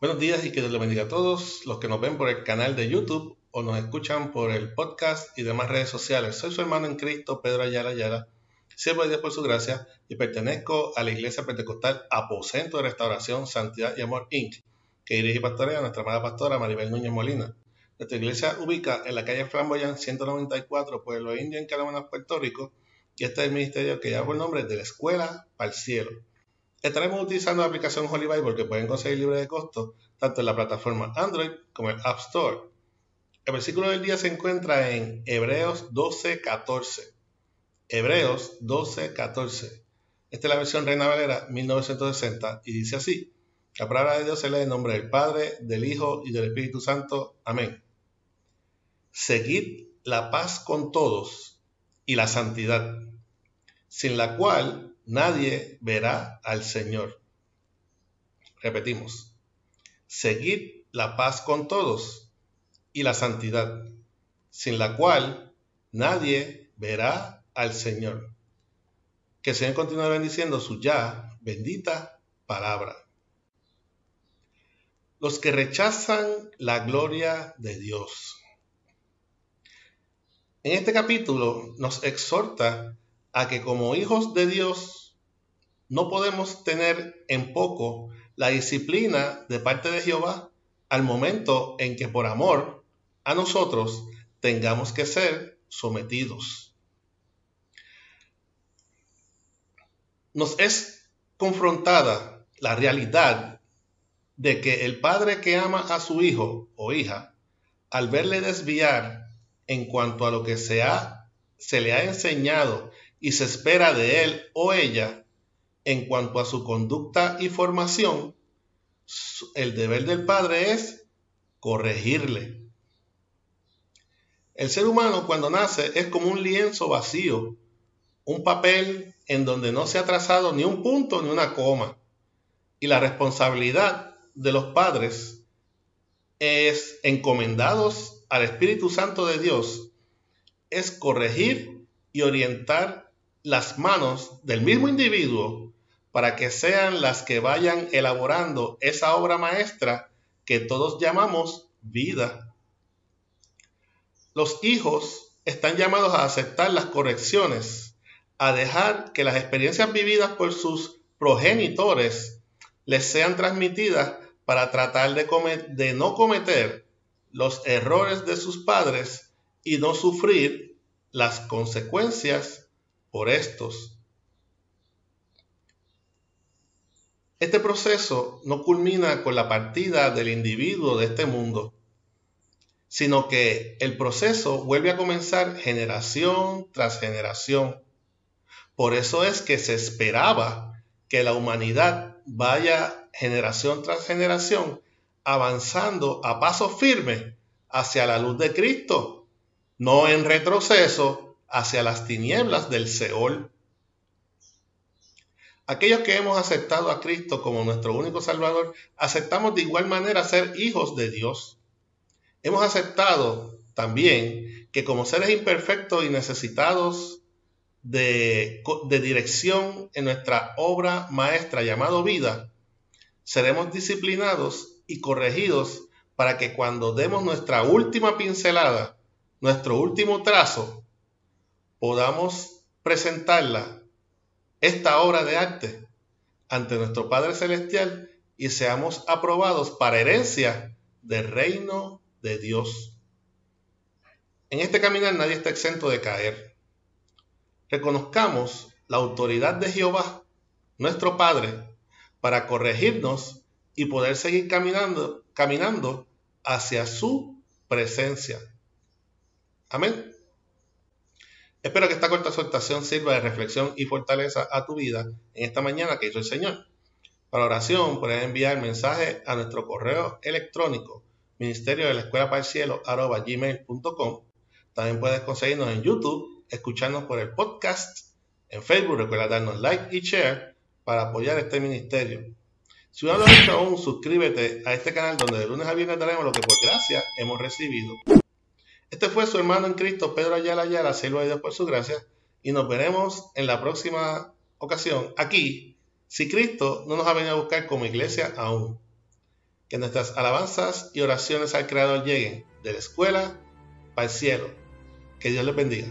Buenos días y que Dios les bendiga a todos los que nos ven por el canal de YouTube o nos escuchan por el podcast y demás redes sociales. Soy su hermano en Cristo, Pedro Ayala Ayala, siervo de Dios por su gracia y pertenezco a la Iglesia Pentecostal Aposento de Restauración, Santidad y Amor Inc., que dirige y pastorea nuestra amada pastora Maribel Núñez Molina. Nuestra iglesia ubica en la calle Flamboyant 194, Pueblo Indio, en Canadá, Puerto Rico, y este es el ministerio que lleva por nombre de la Escuela para el Cielo. Estaremos utilizando la aplicación Holy Bible que pueden conseguir libre de costo tanto en la plataforma Android como en App Store. El versículo del día se encuentra en Hebreos 12:14. Hebreos 12:14. Esta es la versión Reina Valera 1960 y dice así: La palabra de Dios se lee en nombre del Padre, del Hijo y del Espíritu Santo. Amén. Seguid la paz con todos y la santidad, sin la cual nadie verá al Señor. Repetimos, seguid la paz con todos y la santidad, sin la cual nadie verá al Señor. Que el Señor continúe bendiciendo su ya bendita palabra. Los que rechazan la gloria de Dios. En este capítulo nos exhorta a que como hijos de Dios no podemos tener en poco la disciplina de parte de Jehová al momento en que por amor a nosotros tengamos que ser sometidos. Nos es confrontada la realidad de que el padre que ama a su hijo o hija, al verle desviar en cuanto a lo que se, se le ha enseñado y se espera de él o ella en cuanto a su conducta y formación, el deber del padre es corregirle. El ser humano cuando nace es como un lienzo vacío, un papel en donde no se ha trazado ni un punto ni una coma. Y la responsabilidad de los padres es encomendados al Espíritu Santo de Dios, es corregir y orientar las manos del mismo individuo para que sean las que vayan elaborando esa obra maestra que todos llamamos vida. Los hijos están llamados a aceptar las correcciones, a dejar que las experiencias vividas por sus progenitores les sean transmitidas para tratar de, de no cometer los errores de sus padres y no sufrir las consecuencias por estos. Este proceso no culmina con la partida del individuo de este mundo, sino que el proceso vuelve a comenzar generación tras generación. Por eso es que se esperaba que la humanidad vaya generación tras generación avanzando a paso firme hacia la luz de Cristo, no en retroceso, hacia las tinieblas del Seol. Aquellos que hemos aceptado a Cristo como nuestro único Salvador, aceptamos de igual manera ser hijos de Dios. Hemos aceptado también que como seres imperfectos y necesitados de, de dirección en nuestra obra maestra llamado vida, seremos disciplinados y corregidos para que cuando demos nuestra última pincelada, nuestro último trazo, podamos presentarla, esta obra de arte, ante nuestro Padre Celestial y seamos aprobados para herencia del reino de Dios. En este caminar nadie está exento de caer. Reconozcamos la autoridad de Jehová, nuestro Padre, para corregirnos y poder seguir caminando, caminando hacia su presencia. Amén. Espero que esta corta exhortación sirva de reflexión y fortaleza a tu vida en esta mañana que hizo el Señor. Para oración puedes enviar mensaje a nuestro correo electrónico ministerio de la escuela para el cielo gmail.com. También puedes conseguirnos en YouTube, escucharnos por el podcast, en Facebook, recuerda darnos like y share para apoyar este ministerio. Si no lo has hecho aún, suscríbete a este canal donde de lunes a viernes daremos lo que por gracia hemos recibido. Este fue su hermano en Cristo, Pedro Ayala Ayala, siervo de Dios por su gracia, y nos veremos en la próxima ocasión aquí, si Cristo no nos ha venido a buscar como iglesia aún. Que nuestras alabanzas y oraciones al Creador lleguen de la escuela para el cielo. Que Dios les bendiga.